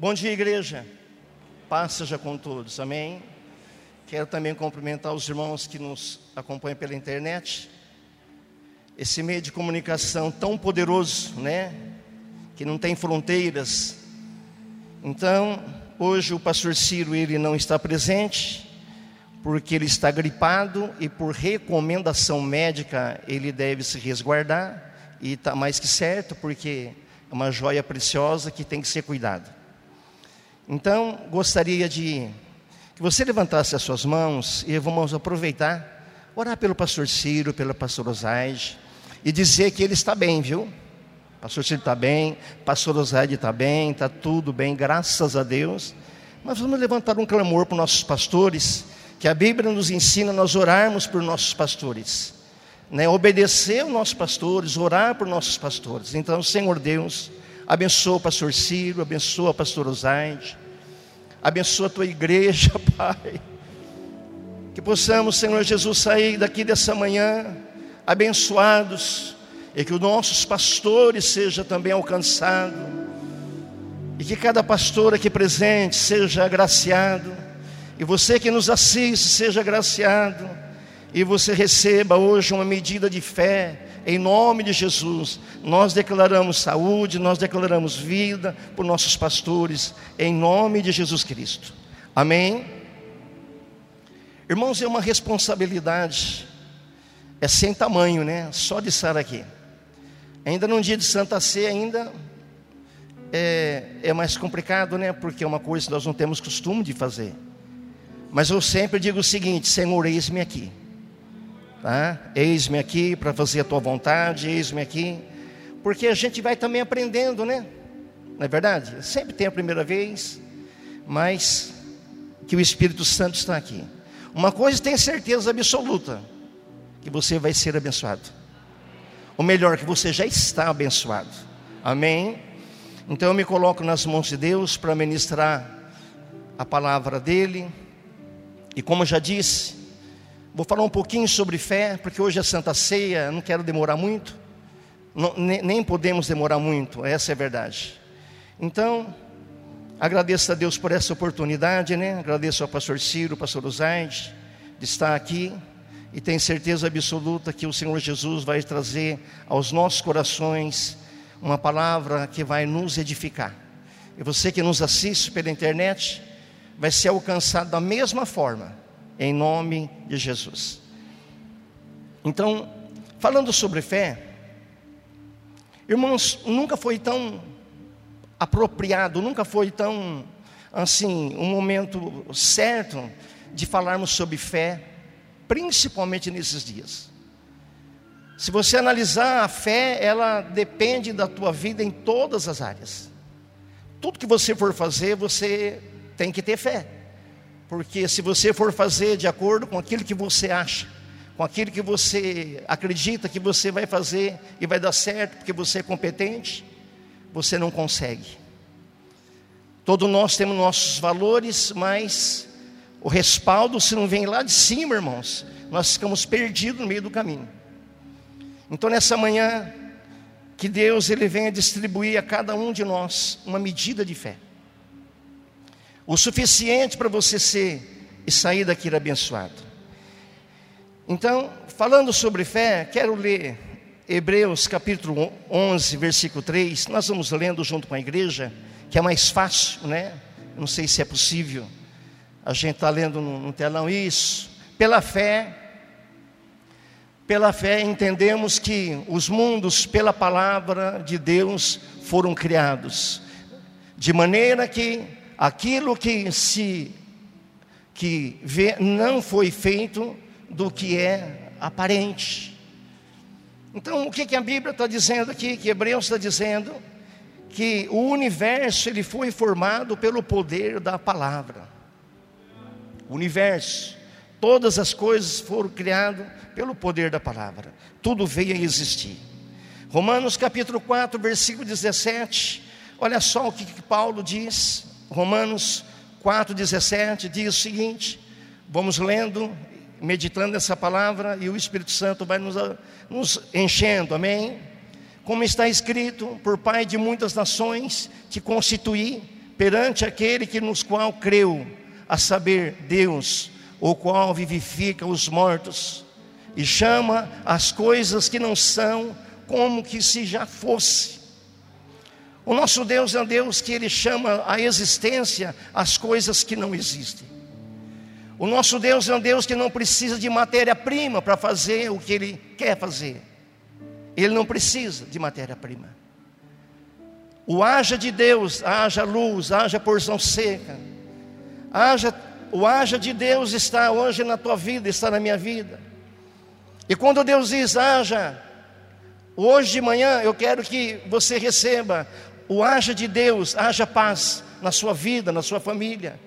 Bom dia, igreja. Paz seja com todos, amém. Quero também cumprimentar os irmãos que nos acompanham pela internet. Esse meio de comunicação tão poderoso, né? Que não tem fronteiras. Então, hoje o pastor Ciro ele não está presente, porque ele está gripado e por recomendação médica ele deve se resguardar e está mais que certo, porque é uma joia preciosa que tem que ser cuidada. Então, gostaria de que você levantasse as suas mãos e vamos aproveitar, orar pelo pastor Ciro, pela pastora Osaide, e dizer que ele está bem, viu? Pastor Ciro está bem, pastor Osaide está bem, está tudo bem, graças a Deus. Mas vamos levantar um clamor para os nossos pastores, que a Bíblia nos ensina a nós orarmos por nossos pastores, né? obedecer os nossos pastores, orar por nossos pastores. Então, Senhor Deus, abençoa o pastor Ciro, abençoa a pastora Osaide, abençoa a tua igreja, Pai. Que possamos, Senhor Jesus, sair daqui dessa manhã abençoados e que os nossos pastores sejam também alcançados e que cada pastor aqui presente seja agraciado. E você que nos assiste seja agraciado. E você receba hoje uma medida de fé em nome de Jesus. Nós declaramos saúde, nós declaramos vida por nossos pastores em nome de Jesus Cristo. Amém. Irmãos, é uma responsabilidade é sem tamanho, né? Só de estar aqui. Ainda num dia de Santa Ceia, ainda é, é mais complicado, né? Porque é uma coisa que nós não temos costume de fazer. Mas eu sempre digo o seguinte: Senhor, eis-me aqui. Tá? Eis-me aqui para fazer a tua vontade, eis-me aqui. Porque a gente vai também aprendendo, né? Não é verdade? Sempre tem a primeira vez, mas que o Espírito Santo está aqui. Uma coisa tem certeza absoluta: que você vai ser abençoado. Ou melhor, que você já está abençoado. Amém? Então eu me coloco nas mãos de Deus para ministrar a palavra dele. E como já disse, vou falar um pouquinho sobre fé, porque hoje é Santa Ceia, não quero demorar muito. Não, nem, nem podemos demorar muito, essa é a verdade. Então, agradeço a Deus por essa oportunidade, né? Agradeço ao pastor Ciro, ao pastor Uzaide, de estar aqui e tenho certeza absoluta que o Senhor Jesus vai trazer aos nossos corações uma palavra que vai nos edificar. E você que nos assiste pela internet vai ser alcançado da mesma forma, em nome de Jesus. Então, falando sobre fé, irmãos, nunca foi tão apropriado, nunca foi tão assim, um momento certo de falarmos sobre fé principalmente nesses dias. Se você analisar a fé, ela depende da tua vida em todas as áreas. Tudo que você for fazer, você tem que ter fé. Porque se você for fazer de acordo com aquilo que você acha, com aquilo que você acredita que você vai fazer e vai dar certo, porque você é competente, você não consegue. Todos nós temos nossos valores, mas o respaldo, se não vem lá de cima, irmãos, nós ficamos perdidos no meio do caminho. Então, nessa manhã, que Deus ele venha distribuir a cada um de nós uma medida de fé. O suficiente para você ser e sair daqui abençoado. Então, falando sobre fé, quero ler Hebreus capítulo 11, versículo 3. Nós vamos lendo junto com a igreja, que é mais fácil, né? Não sei se é possível. A gente está lendo no, no telão isso. Pela fé, pela fé entendemos que os mundos, pela palavra de Deus, foram criados, de maneira que aquilo que se que vê, não foi feito do que é aparente. Então, o que, que a Bíblia está dizendo aqui? Que Hebreus está dizendo que o universo ele foi formado pelo poder da palavra o universo, todas as coisas foram criadas pelo poder da palavra. Tudo veio a existir. Romanos capítulo 4, versículo 17. Olha só o que, que Paulo diz. Romanos 4, 17 diz o seguinte: vamos lendo, meditando essa palavra e o Espírito Santo vai nos, nos enchendo, amém? Como está escrito, por Pai de muitas nações, te constituí perante aquele que nos qual creu, a saber, Deus, o qual vivifica os mortos e chama as coisas que não são como que se já fosse. O nosso Deus é um Deus que ele chama a existência as coisas que não existem. O nosso Deus é um Deus que não precisa de matéria-prima para fazer o que ele quer fazer. Ele não precisa de matéria-prima. O haja de Deus, haja luz, haja porção seca. Haja, o haja de Deus está hoje na tua vida, está na minha vida. E quando Deus diz, haja, hoje de manhã eu quero que você receba o haja de Deus, haja paz na sua vida, na sua família.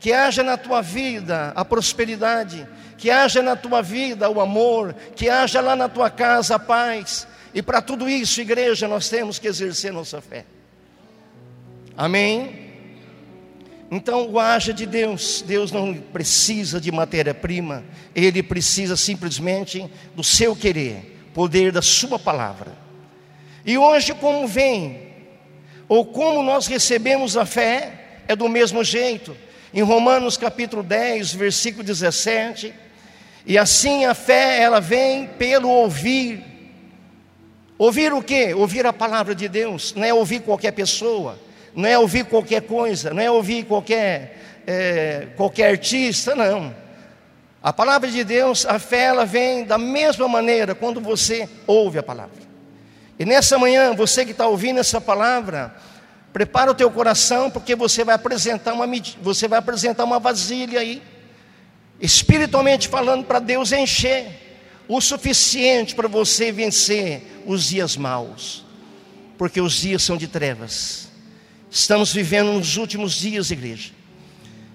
Que haja na tua vida a prosperidade, que haja na tua vida o amor, que haja lá na tua casa a paz. E para tudo isso, igreja, nós temos que exercer nossa fé. Amém? Então, o haja de Deus, Deus não precisa de matéria-prima, Ele precisa simplesmente do seu querer, poder da Sua palavra. E hoje, como vem, ou como nós recebemos a fé, é do mesmo jeito. Em Romanos capítulo 10, versículo 17, e assim a fé, ela vem pelo ouvir. Ouvir o quê? Ouvir a palavra de Deus, não é ouvir qualquer pessoa não é ouvir qualquer coisa, não é ouvir qualquer, é, qualquer artista, não. A palavra de Deus, a fé, ela vem da mesma maneira quando você ouve a palavra. E nessa manhã, você que está ouvindo essa palavra, prepara o teu coração, porque você vai apresentar uma, você vai apresentar uma vasilha aí, espiritualmente falando, para Deus encher o suficiente para você vencer os dias maus, porque os dias são de trevas. Estamos vivendo nos últimos dias, igreja.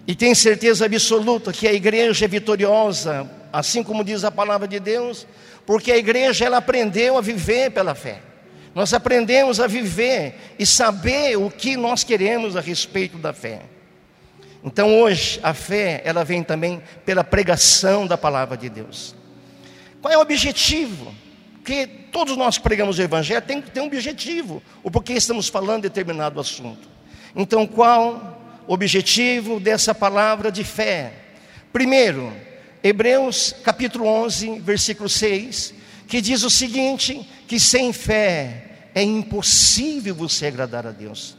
E tenho certeza absoluta que a igreja é vitoriosa, assim como diz a palavra de Deus, porque a igreja ela aprendeu a viver pela fé. Nós aprendemos a viver e saber o que nós queremos a respeito da fé. Então hoje a fé ela vem também pela pregação da palavra de Deus. Qual é o objetivo? Porque todos nós pregamos o Evangelho, tem que ter um objetivo, o porquê estamos falando determinado assunto. Então, qual o objetivo dessa palavra de fé? Primeiro, Hebreus capítulo 11, versículo 6, que diz o seguinte: que sem fé é impossível você agradar a Deus.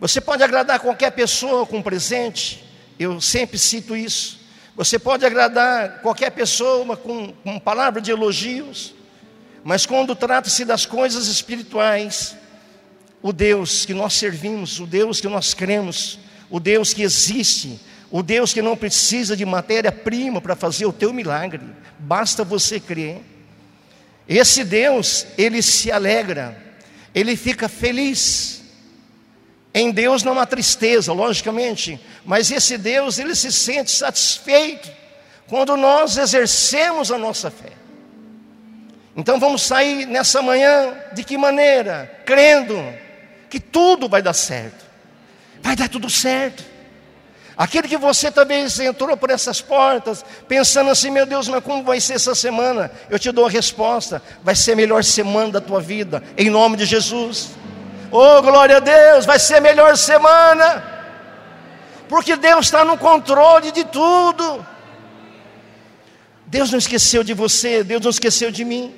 Você pode agradar qualquer pessoa com um presente, eu sempre cito isso. Você pode agradar qualquer pessoa com, com palavra de elogios, mas quando trata-se das coisas espirituais, o Deus que nós servimos, o Deus que nós cremos, o Deus que existe, o Deus que não precisa de matéria-prima para fazer o teu milagre, basta você crer. Esse Deus, ele se alegra, ele fica feliz em Deus não há tristeza, logicamente, mas esse Deus, ele se sente satisfeito quando nós exercemos a nossa fé. Então vamos sair nessa manhã de que maneira? Crendo que tudo vai dar certo. Vai dar tudo certo. Aquele que você talvez entrou por essas portas, pensando assim, meu Deus, mas como vai ser essa semana? Eu te dou a resposta: vai ser a melhor semana da tua vida, em nome de Jesus. Oh, glória a Deus, vai ser a melhor semana, porque Deus está no controle de tudo. Deus não esqueceu de você, Deus não esqueceu de mim.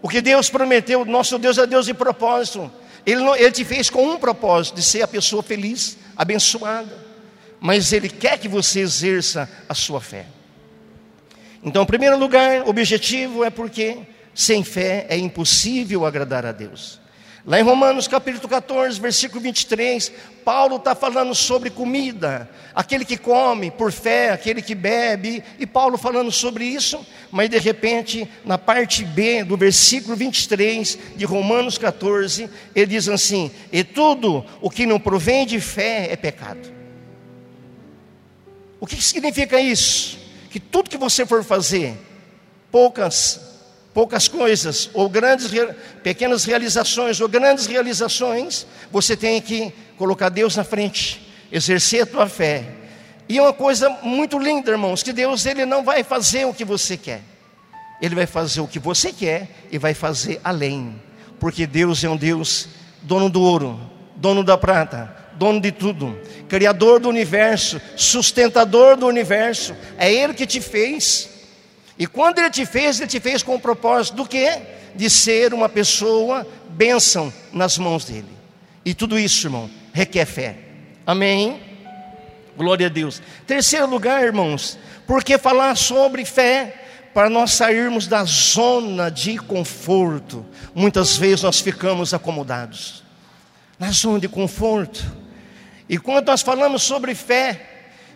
O que Deus prometeu, nosso Deus é Deus de propósito. Ele, ele te fez com um propósito, de ser a pessoa feliz, abençoada. Mas Ele quer que você exerça a sua fé. Então, em primeiro lugar, o objetivo é porque sem fé é impossível agradar a Deus. Lá em Romanos capítulo 14, versículo 23, Paulo está falando sobre comida, aquele que come por fé, aquele que bebe, e Paulo falando sobre isso, mas de repente, na parte B do versículo 23 de Romanos 14, ele diz assim: E tudo o que não provém de fé é pecado. O que significa isso? Que tudo que você for fazer, poucas poucas coisas, ou grandes, pequenas realizações, ou grandes realizações, você tem que colocar Deus na frente, exercer a tua fé. E é uma coisa muito linda, irmãos, que Deus ele não vai fazer o que você quer. Ele vai fazer o que você quer e vai fazer além. Porque Deus é um Deus dono do ouro, dono da prata, dono de tudo, criador do universo, sustentador do universo. É Ele que te fez. E quando Ele te fez, Ele te fez com o propósito do quê? De ser uma pessoa bênção nas mãos dEle. E tudo isso, irmão, requer fé. Amém? Glória a Deus. Terceiro lugar, irmãos, porque falar sobre fé para nós sairmos da zona de conforto. Muitas vezes nós ficamos acomodados na zona de conforto. E quando nós falamos sobre fé,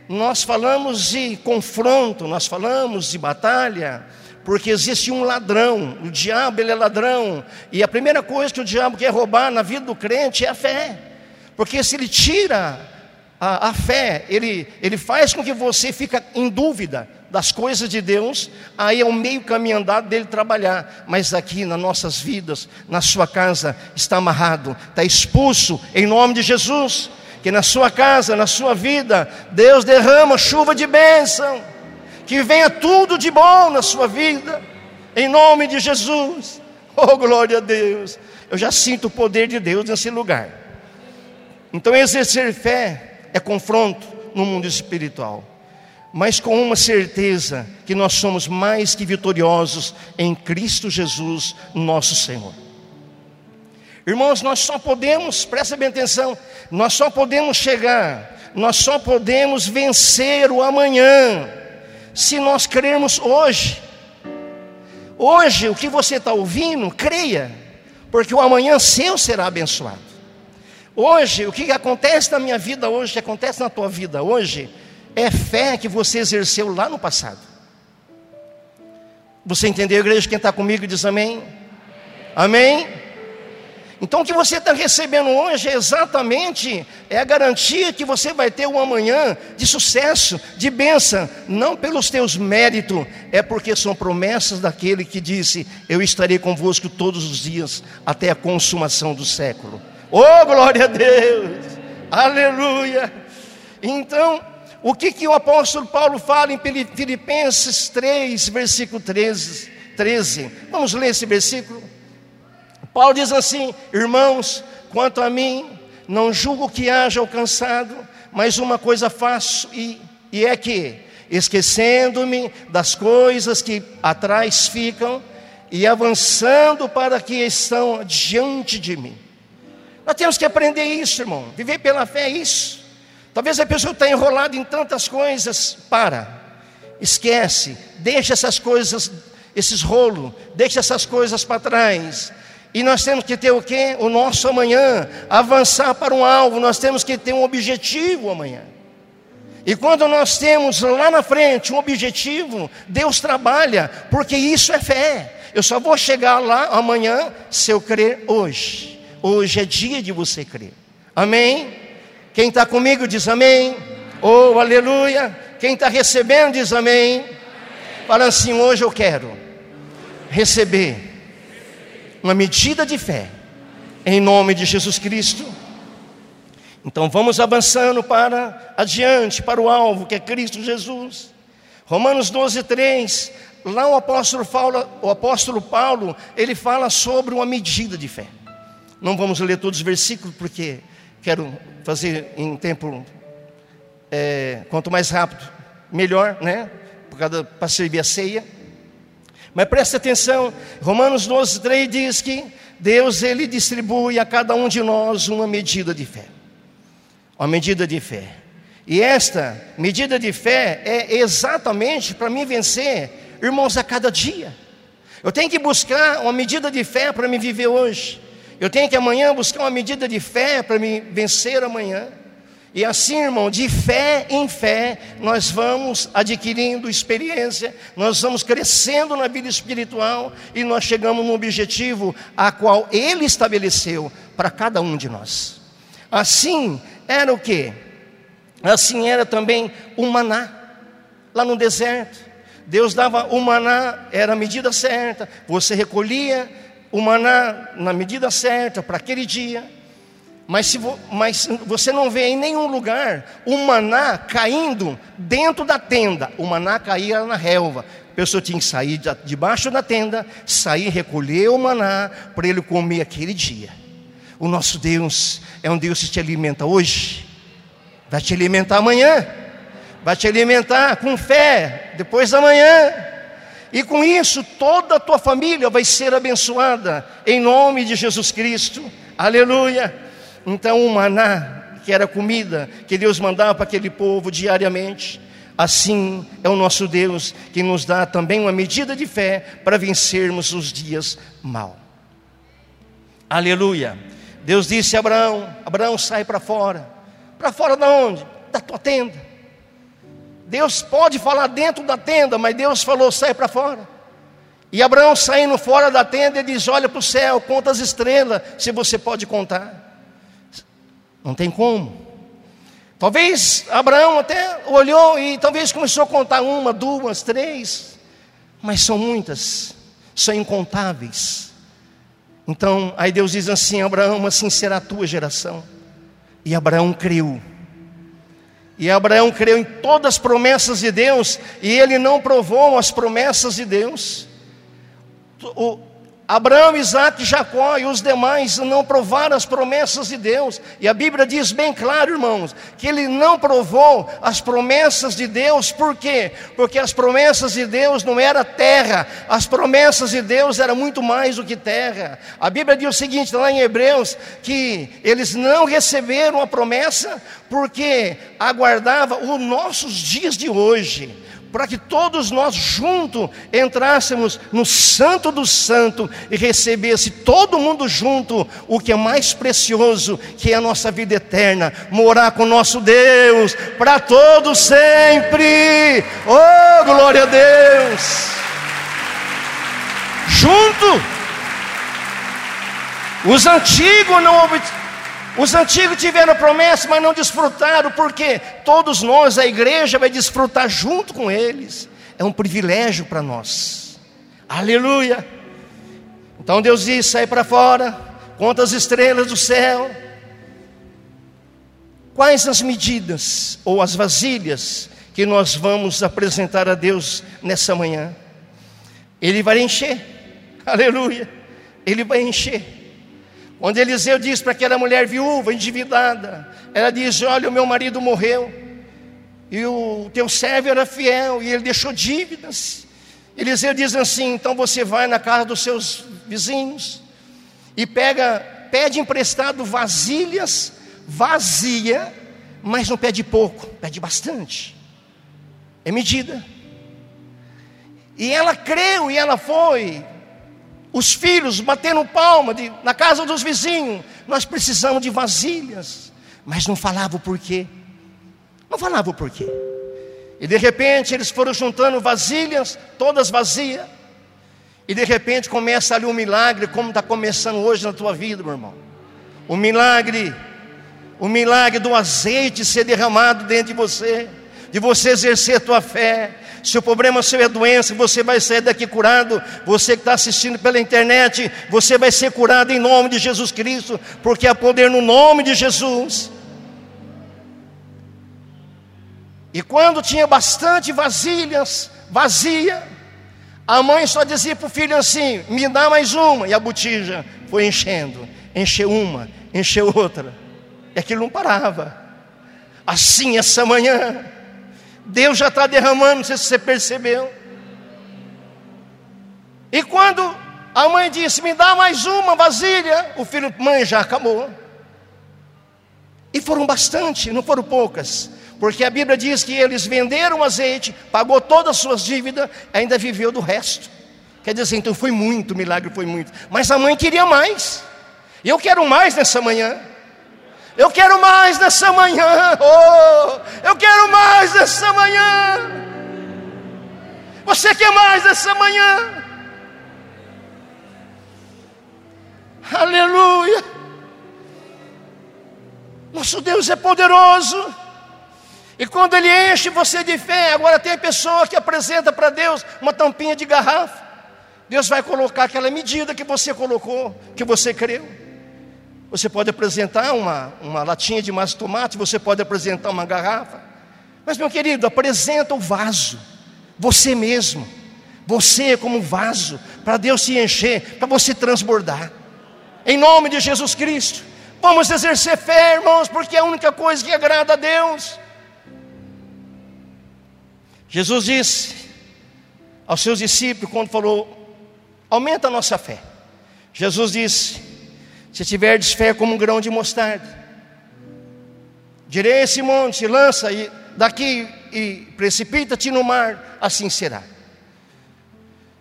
nós falamos de confronto, nós falamos de batalha, porque existe um ladrão, o diabo ele é ladrão, e a primeira coisa que o diabo quer roubar na vida do crente é a fé, porque se ele tira a, a fé, ele, ele faz com que você fique em dúvida das coisas de Deus, aí é o meio caminho andado dele trabalhar, mas aqui nas nossas vidas, na sua casa, está amarrado, está expulso, em nome de Jesus que na sua casa, na sua vida, Deus derrama chuva de bênção, que venha tudo de bom na sua vida, em nome de Jesus. Oh, glória a Deus! Eu já sinto o poder de Deus nesse lugar. Então, exercer fé é confronto no mundo espiritual, mas com uma certeza que nós somos mais que vitoriosos em Cristo Jesus, nosso Senhor. Irmãos, nós só podemos, presta bem atenção, nós só podemos chegar, nós só podemos vencer o amanhã, se nós crermos hoje. Hoje, o que você está ouvindo, creia, porque o amanhã seu será abençoado. Hoje, o que acontece na minha vida hoje, que acontece na tua vida hoje, é fé que você exerceu lá no passado. Você entendeu, igreja? Quem está comigo diz amém? Amém? Então o que você está recebendo hoje é exatamente é a garantia que você vai ter um amanhã de sucesso, de bênção, não pelos teus méritos, é porque são promessas daquele que disse: Eu estarei convosco todos os dias até a consumação do século. Oh, glória a Deus! Aleluia! Então, o que, que o apóstolo Paulo fala em Filipenses 3, versículo 13, 13? Vamos ler esse versículo? Paulo diz assim: Irmãos, quanto a mim, não julgo que haja alcançado, mas uma coisa faço, e, e é que, esquecendo-me das coisas que atrás ficam, e avançando para que estão diante de mim. Nós temos que aprender isso, irmão. Viver pela fé é isso. Talvez a pessoa está enrolada em tantas coisas. Para, esquece, deixa essas coisas, esses rolos, deixa essas coisas para trás e nós temos que ter o quê? O nosso amanhã, avançar para um alvo, nós temos que ter um objetivo amanhã. E quando nós temos lá na frente um objetivo, Deus trabalha, porque isso é fé. Eu só vou chegar lá amanhã se eu crer hoje. Hoje é dia de você crer. Amém? Quem está comigo diz amém. Oh, aleluia. Quem está recebendo diz amém. Fala assim: hoje eu quero receber uma medida de fé, em nome de Jesus Cristo. Então vamos avançando para adiante, para o alvo que é Cristo Jesus. Romanos 12, 3, lá o apóstolo, Paulo, o apóstolo Paulo, ele fala sobre uma medida de fé. Não vamos ler todos os versículos, porque quero fazer em tempo, é, quanto mais rápido, melhor, né? Para servir a ceia. Mas preste atenção, Romanos 12, 3 diz que Deus ele distribui a cada um de nós uma medida de fé. Uma medida de fé. E esta medida de fé é exatamente para me vencer, irmãos, a cada dia. Eu tenho que buscar uma medida de fé para me viver hoje. Eu tenho que amanhã buscar uma medida de fé para me vencer amanhã. E assim, irmão, de fé em fé, nós vamos adquirindo experiência, nós vamos crescendo na vida espiritual e nós chegamos no objetivo a qual Ele estabeleceu para cada um de nós. Assim era o que? Assim era também o maná, lá no deserto. Deus dava o maná, era a medida certa, você recolhia o maná na medida certa para aquele dia mas, se vo, mas você não vê em nenhum lugar o maná caindo dentro da tenda. O maná caía na relva. A pessoa tinha que sair debaixo da tenda, sair, recolher o maná para ele comer aquele dia. O nosso Deus é um Deus que te alimenta hoje, vai te alimentar amanhã, vai te alimentar com fé depois da manhã. E com isso toda a tua família vai ser abençoada em nome de Jesus Cristo. Aleluia. Então o maná, que era comida que Deus mandava para aquele povo diariamente, assim é o nosso Deus que nos dá também uma medida de fé para vencermos os dias mal. Aleluia. Deus disse a Abraão: Abraão, sai para fora. Para fora da onde? Da tua tenda. Deus pode falar dentro da tenda, mas Deus falou: sai para fora. E Abraão saindo fora da tenda, ele diz: olha para o céu, conta as estrelas, se você pode contar. Não tem como. Talvez Abraão até olhou e talvez começou a contar uma, duas, três, mas são muitas, são incontáveis. Então, aí Deus diz assim: Abraão, assim será a tua geração. E Abraão creu. E Abraão creu em todas as promessas de Deus, e ele não provou as promessas de Deus. O, Abraão, Isaac, Jacó e os demais não provaram as promessas de Deus. E a Bíblia diz bem claro, irmãos, que ele não provou as promessas de Deus. Por quê? Porque as promessas de Deus não era terra, as promessas de Deus era muito mais do que terra. A Bíblia diz o seguinte, lá em Hebreus, que eles não receberam a promessa porque aguardavam os nossos dias de hoje para que todos nós juntos entrássemos no Santo do Santo e recebesse todo mundo junto o que é mais precioso, que é a nossa vida eterna, morar com nosso Deus para todos sempre. Oh, glória a Deus! Junto. Os antigos não os antigos tiveram promessa, mas não desfrutaram, porque todos nós, a igreja, vai desfrutar junto com eles. É um privilégio para nós. Aleluia. Então Deus diz: sai para fora, conta as estrelas do céu. Quais as medidas ou as vasilhas que nós vamos apresentar a Deus nessa manhã? Ele vai encher, aleluia, ele vai encher. Onde Eliseu diz para aquela mulher viúva, endividada, ela diz: Olha, o meu marido morreu, e o teu servo era fiel, e ele deixou dívidas. Eliseu diz assim: Então você vai na casa dos seus vizinhos e pega, pede emprestado vasilhas vazia, mas não pede pouco, pede bastante. É medida. E ela creu e ela foi, os filhos batendo palma de, na casa dos vizinhos. Nós precisamos de vasilhas. Mas não falava o porquê. Não falava o porquê. E de repente eles foram juntando vasilhas, todas vazias. E de repente começa ali um milagre, como está começando hoje na tua vida, meu irmão. O milagre, o milagre do azeite ser derramado dentro de você, de você exercer a tua fé, se o problema seu é doença, você vai sair daqui curado. Você que está assistindo pela internet, você vai ser curado em nome de Jesus Cristo, porque há poder no nome de Jesus. E quando tinha bastante vasilhas, vazia, a mãe só dizia para o filho assim: me dá mais uma. E a botija foi enchendo, encheu uma, encheu outra. E aquilo não parava. Assim essa manhã, Deus já está derramando, não sei se você percebeu. E quando a mãe disse: Me dá mais uma vasilha, o filho, mãe, já acabou. E foram bastante, não foram poucas, porque a Bíblia diz que eles venderam azeite, pagou todas as suas dívidas, ainda viveu do resto. Quer dizer, então foi muito, o milagre foi muito. Mas a mãe queria mais. E eu quero mais nessa manhã. Eu quero mais nessa manhã. Oh, eu quero mais nessa manhã. Você quer mais nessa manhã? Aleluia. Nosso Deus é poderoso. E quando Ele enche você de fé, agora tem pessoa que apresenta para Deus uma tampinha de garrafa. Deus vai colocar aquela medida que você colocou, que você creu. Você pode apresentar uma, uma latinha de massa de tomate, você pode apresentar uma garrafa. Mas, meu querido, apresenta o vaso, você mesmo, você como vaso, para Deus se encher, para você transbordar. em nome de Jesus Cristo. Vamos exercer fé, irmãos, porque é a única coisa que agrada a Deus. Jesus disse aos seus discípulos, quando falou: aumenta a nossa fé. Jesus disse: se tiverdes fé como um grão de mostarda, direi esse monte, lança daqui e precipita-te no mar, assim será.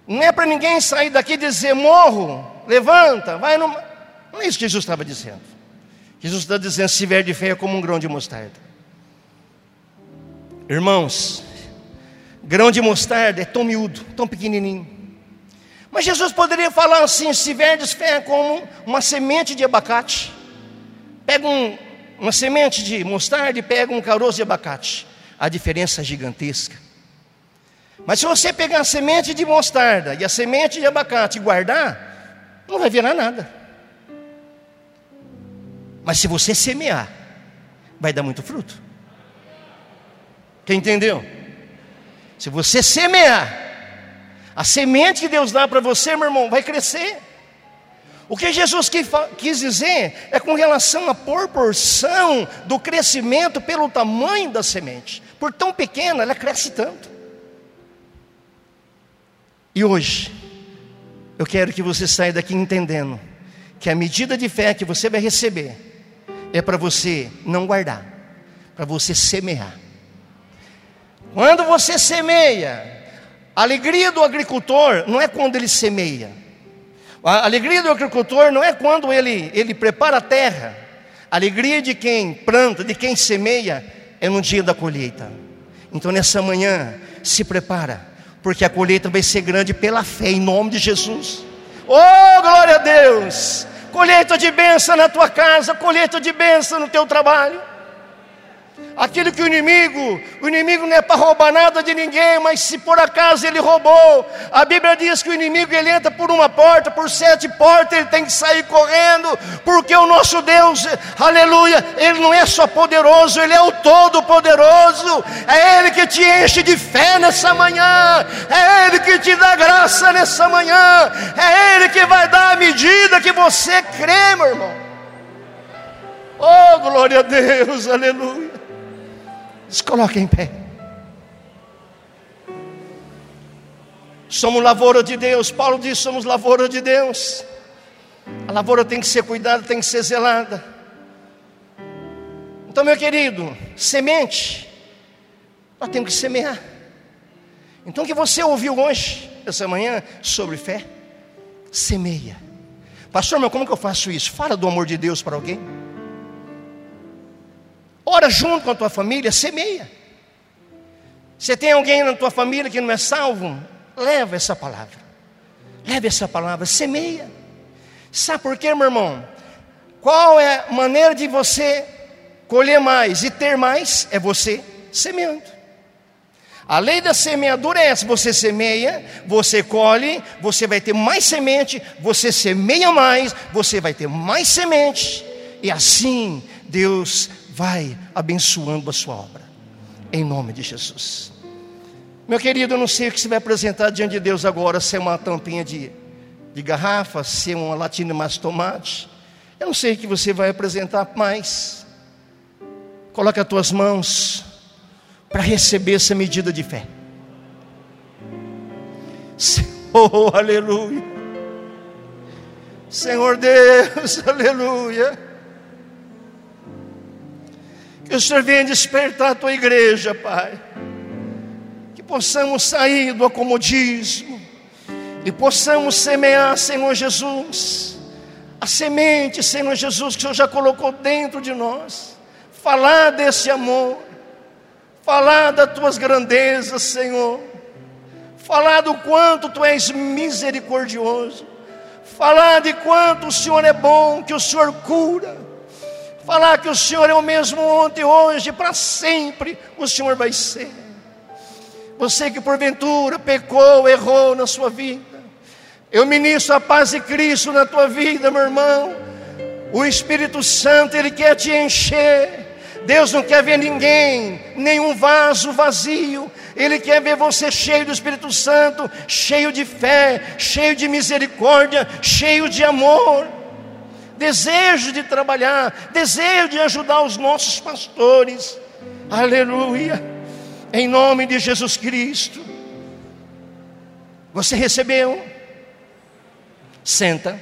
Não é para ninguém sair daqui e dizer: morro, levanta, vai no. Não é isso que Jesus estava dizendo. Jesus está dizendo: se tiver de fé é como um grão de mostarda. Irmãos, grão de mostarda é tão miúdo, tão pequenininho. Mas Jesus poderia falar assim: se tiverdes fé como uma semente de abacate. Pega um, uma semente de mostarda e pega um caroço de abacate. A diferença é gigantesca. Mas se você pegar a semente de mostarda e a semente de abacate e guardar, não vai virar nada. Mas se você semear, vai dar muito fruto. Quem entendeu? Se você semear, a semente que Deus dá para você, meu irmão, vai crescer. O que Jesus quis dizer é com relação à proporção do crescimento pelo tamanho da semente. Por tão pequena, ela cresce tanto. E hoje, eu quero que você saia daqui entendendo que a medida de fé que você vai receber é para você não guardar, para você semear. Quando você semeia, a alegria do agricultor não é quando ele semeia. A alegria do agricultor não é quando ele, ele prepara a terra. A alegria de quem planta, de quem semeia, é no dia da colheita. Então nessa manhã, se prepara porque a colheita vai ser grande pela fé, em nome de Jesus. Oh, glória a Deus! Colheita de bênção na tua casa, colheita de bênção no teu trabalho. Aquilo que o inimigo, o inimigo não é para roubar nada de ninguém, mas se por acaso ele roubou, a Bíblia diz que o inimigo ele entra por uma porta, por sete portas, ele tem que sair correndo, porque o nosso Deus, aleluia, ele não é só poderoso, ele é o todo-poderoso, é ele que te enche de fé nessa manhã, é ele que te dá graça nessa manhã, é ele que vai dar a medida que você crê, meu irmão. Oh, glória a Deus, aleluia. Se coloque em pé. Somos lavoura de Deus. Paulo diz: somos lavoura de Deus. A lavoura tem que ser cuidada, tem que ser zelada. Então, meu querido, semente, nós temos que semear. Então, o que você ouviu hoje, essa manhã, sobre fé, semeia. Pastor, mas como que eu faço isso? Fala do amor de Deus para alguém. Ora junto com a tua família, semeia. Você tem alguém na tua família que não é salvo? Leva essa palavra. Leve essa palavra, semeia. Sabe por quê, meu irmão? Qual é a maneira de você colher mais e ter mais? É você semeando. A lei da semeadura é essa: você semeia, você colhe, você vai ter mais semente, você semeia mais, você vai ter mais semente, e assim Deus vai abençoando a sua obra, em nome de Jesus. Meu querido, eu não sei o que você vai apresentar diante de Deus agora, se é uma tampinha de, de garrafa, se é uma latinha mais tomate. Eu não sei o que você vai apresentar mais. Coloque as tuas mãos para receber essa medida de fé. Oh, aleluia. Senhor Deus, aleluia. Que o Senhor venha despertar a tua igreja, Pai. Que possamos sair do acomodismo e possamos semear, Senhor Jesus, a semente, Senhor Jesus, que o Senhor já colocou dentro de nós. Falar desse amor, falar das tuas grandezas, Senhor. Falar do quanto tu és misericordioso. Falar de quanto o Senhor é bom, que o Senhor cura falar que o Senhor é o mesmo ontem, hoje, para sempre, o Senhor vai ser. Você que porventura pecou, errou na sua vida, eu ministro a paz de Cristo na tua vida, meu irmão. O Espírito Santo, Ele quer te encher. Deus não quer ver ninguém, nenhum vaso vazio. Ele quer ver você cheio do Espírito Santo, cheio de fé, cheio de misericórdia, cheio de amor. Desejo de trabalhar, desejo de ajudar os nossos pastores. Aleluia. Em nome de Jesus Cristo. Você recebeu? Senta.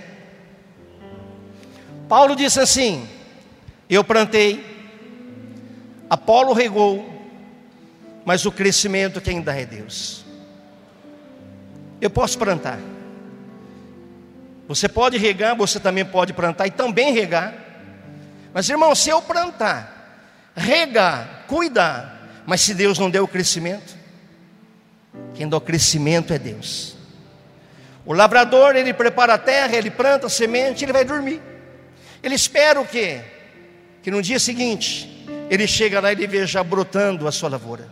Paulo disse assim: Eu plantei, Apolo regou, mas o crescimento quem dá é Deus. Eu posso plantar. Você pode regar, você também pode plantar e também regar. Mas irmão, se eu plantar, regar, cuidar, mas se Deus não deu o crescimento, quem dá o crescimento é Deus. O lavrador, ele prepara a terra, ele planta a semente, ele vai dormir. Ele espera o quê? Que no dia seguinte, ele chega lá e ele veja brotando a sua lavoura.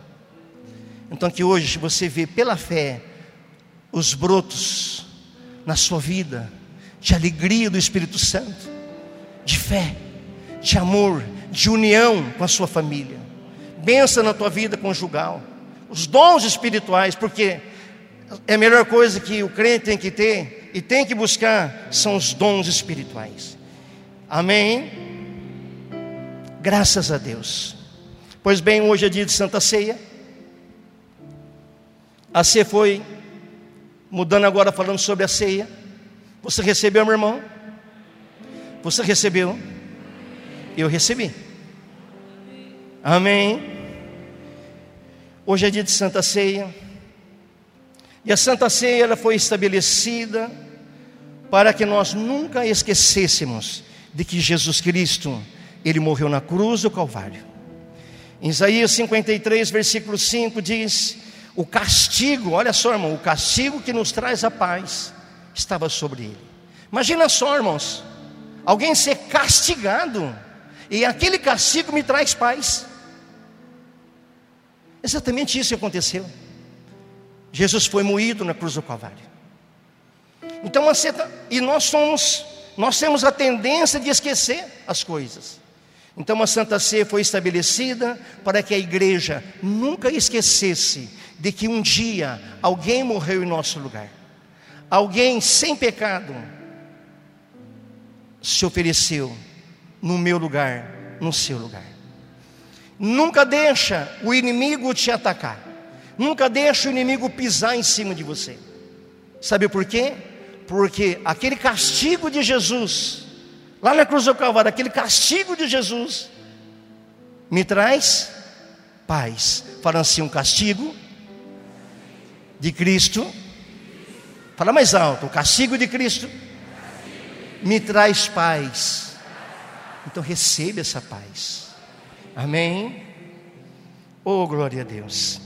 Então que hoje você vê pela fé os brotos na sua vida de alegria do Espírito Santo, de fé, de amor, de união com a sua família. Bença na tua vida conjugal, os dons espirituais, porque é a melhor coisa que o crente tem que ter e tem que buscar são os dons espirituais. Amém? Graças a Deus. Pois bem, hoje é dia de Santa Ceia. A ceia foi Mudando agora, falando sobre a ceia. Você recebeu, meu irmão? Você recebeu? Eu recebi. Amém. Hoje é dia de Santa Ceia. E a Santa Ceia ela foi estabelecida para que nós nunca esquecêssemos de que Jesus Cristo, ele morreu na cruz do Calvário. Em Isaías 53, versículo 5 diz: o castigo, olha só, irmão, o castigo que nos traz a paz estava sobre ele. Imagina só, irmãos, alguém ser castigado e aquele castigo me traz paz. Exatamente isso aconteceu. Jesus foi moído na cruz do Calvário. Então, e nós somos, nós temos a tendência de esquecer as coisas. Então, a Santa Ceia foi estabelecida para que a igreja nunca esquecesse de que um dia alguém morreu em nosso lugar, alguém sem pecado se ofereceu no meu lugar, no seu lugar. Nunca deixa o inimigo te atacar, nunca deixa o inimigo pisar em cima de você. Sabe por quê? Porque aquele castigo de Jesus, lá na cruz do Calvário, aquele castigo de Jesus, me traz paz. Fala assim: um castigo de Cristo. Fala mais alto: o castigo de Cristo me traz paz. Então receba essa paz. Amém. Oh, glória a Deus.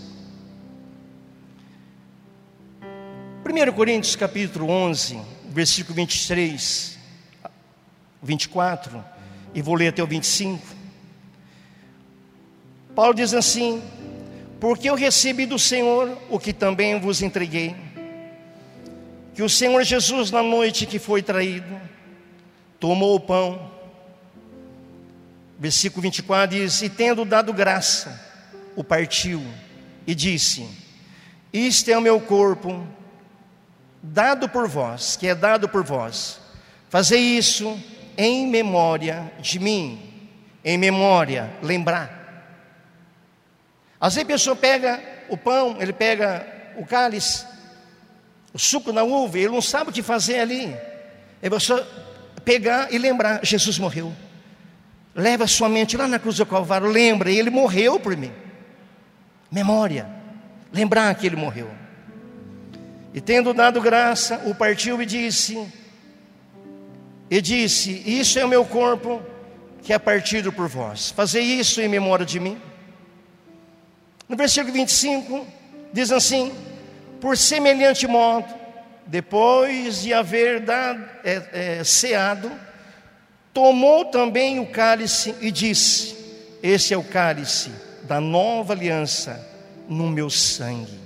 1 Coríntios capítulo 11, versículo 23, 24, e vou ler até o 25. Paulo diz assim: porque eu recebi do Senhor o que também vos entreguei. Que o Senhor Jesus, na noite que foi traído, tomou o pão. Versículo 24 diz: E tendo dado graça, o partiu e disse: Isto é o meu corpo, dado por vós, que é dado por vós. Fazei isso em memória de mim, em memória, lembrar. Às vezes a pessoa pega o pão, ele pega o cálice, o suco na uva, ele não sabe o que fazer ali. É você pegar e lembrar: Jesus morreu. Leva sua mente lá na cruz do Calvário, lembra, ele morreu por mim. Memória, lembrar que ele morreu. E tendo dado graça, o partiu e disse: E disse: Isso é o meu corpo que é partido por vós. Fazei isso em memória de mim. No versículo 25, diz assim: Por semelhante modo, depois de haver dado, é, é, ceado, tomou também o cálice e disse: Esse é o cálice da nova aliança no meu sangue.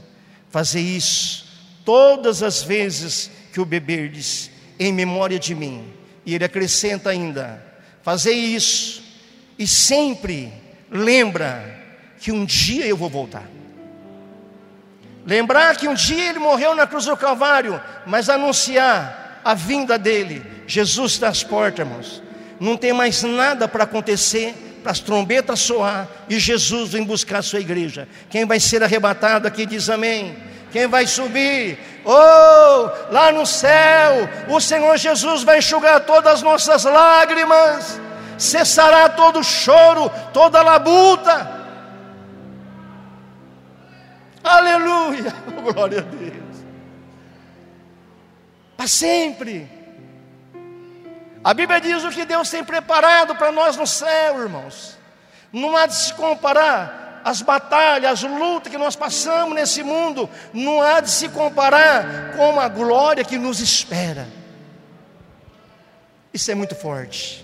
Fazei isso todas as vezes que o beberdes, em memória de mim. E ele acrescenta ainda: Fazei isso e sempre lembra que um dia eu vou voltar. Lembrar que um dia ele morreu na cruz do Calvário, mas anunciar a vinda dele. Jesus às portas, irmãos. Não tem mais nada para acontecer, para as trombetas soar e Jesus vem buscar a sua igreja. Quem vai ser arrebatado aqui diz amém. Quem vai subir? Oh, lá no céu, o Senhor Jesus vai enxugar todas as nossas lágrimas, cessará todo choro, toda labuta. Aleluia, glória a Deus. Para sempre. A Bíblia diz o que Deus tem preparado para nós no céu, irmãos. Não há de se comparar as batalhas, as lutas que nós passamos nesse mundo, não há de se comparar com a glória que nos espera. Isso é muito forte.